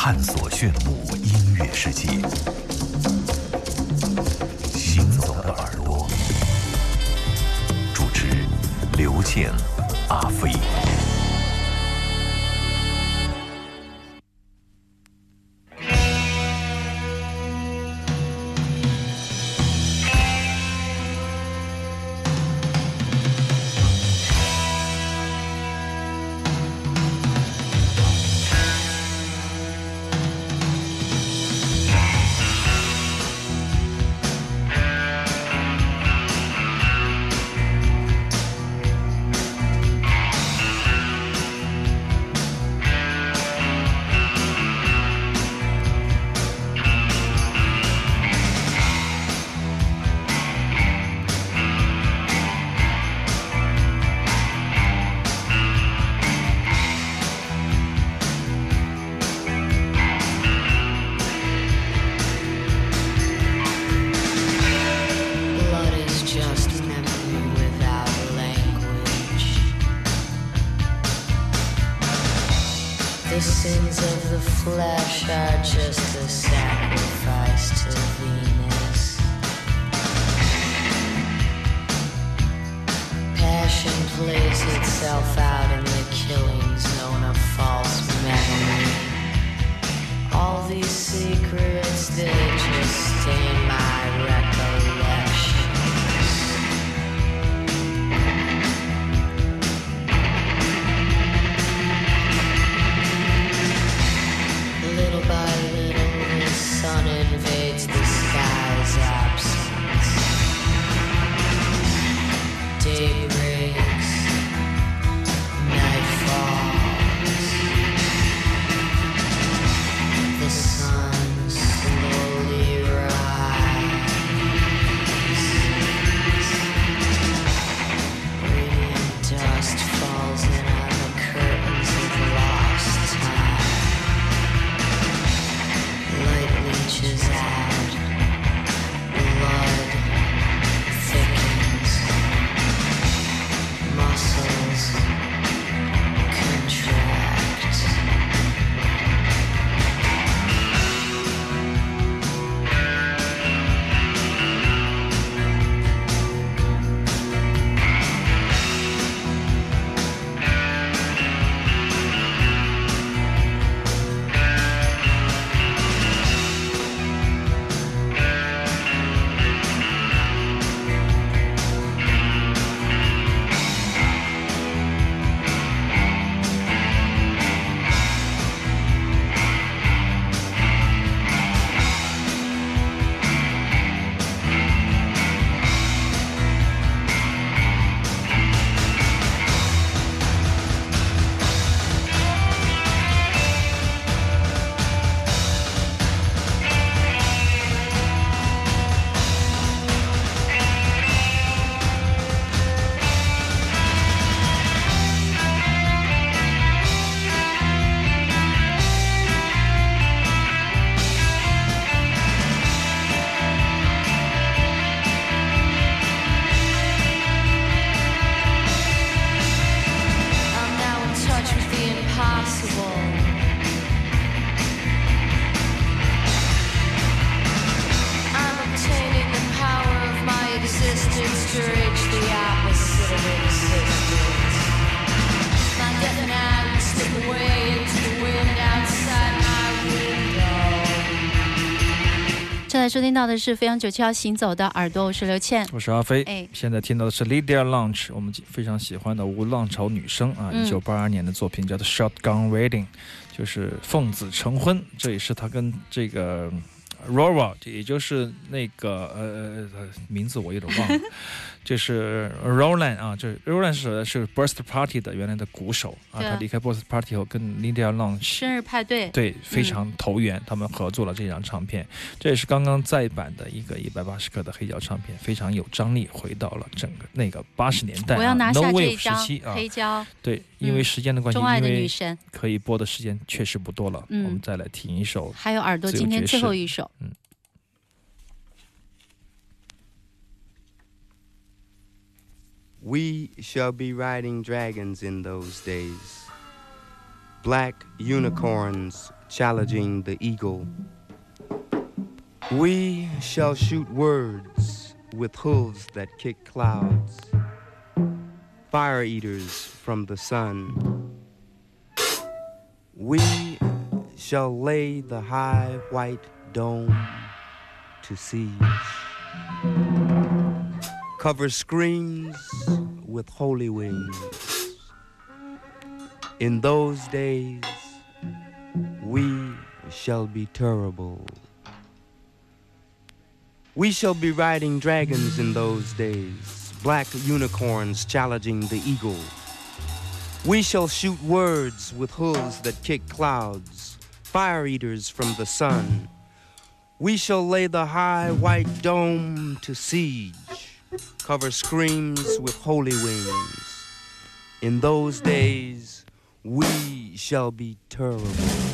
探索炫目音乐世界。行走的耳朵，主持刘健、阿飞。The sins of the flesh are just a sacrifice to Venus. Passion plays itself out in the killing 收听到的是飞扬九七幺行走的耳朵，我是刘倩。我是阿飞，哎。现在听到的是 Lydia Lunch，我们非常喜欢的无浪潮女生啊，嗯。一九八二年的作品叫做 Shotgun Wedding，就是奉子成婚，这也是她跟这个 Rora，也就是那个呃名字我有点忘了，就是 Roland 啊，就是 Roland 是是 Burst Party 的原来的鼓手啊，他离开 Burst Party 后跟 Lydia Lunch 生日派对，对非常投缘，他们合作了这张唱片，这也是刚刚再版的一个一百八十克的黑胶唱片，非常有张力，回到了整个那个八十年代、啊、我要拿下 No 这 Wave 一张时期啊，黑胶，对，因为嗯时间的关系，钟爱的因为女神，可以播的时间确实不多了，嗯我们再来听一首。还有耳朵今天最后一首，Mm. We shall be riding dragons in those days. Black unicorns challenging the eagle. We shall shoot words with hooves that kick clouds. Fire eaters from the sun. We shall lay the high white dome to siege cover screens with holy wings. In those days, we shall be terrible. We shall be riding dragons in those days, black unicorns challenging the eagle. We shall shoot words with hooves that kick clouds, fire eaters from the sun. We shall lay the high white dome to siege cover screams with holy wings. In those days, we shall be terrible.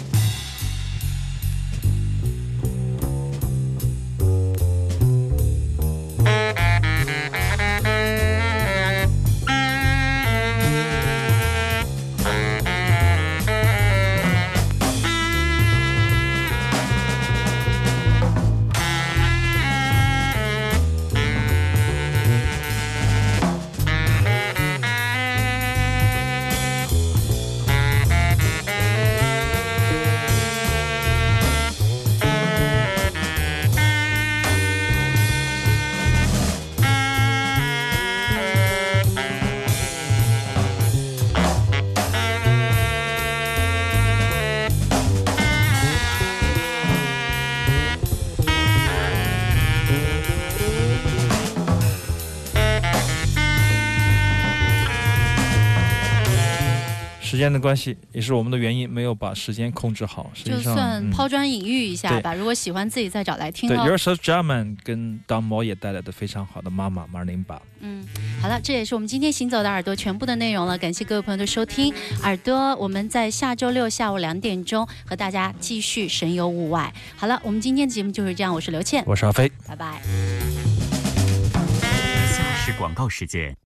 时间的关系也是我们的原因，没有把时间控制好。实就际上，嗯算抛砖引玉一下对吧。如果喜欢自己再找来听对哦。Yourself German 跟 Don Moore 也带来的非常好的妈妈 Marlene 吧。嗯，好了，这也是我们今天行走的耳朵全部的内容了。感谢各位朋友的收听，耳朵，我们在下周六下午两点钟和大家继续神游物外。好了，我们今天的节目就是这样，我是刘倩，我是阿飞。拜拜。以下是广告时间。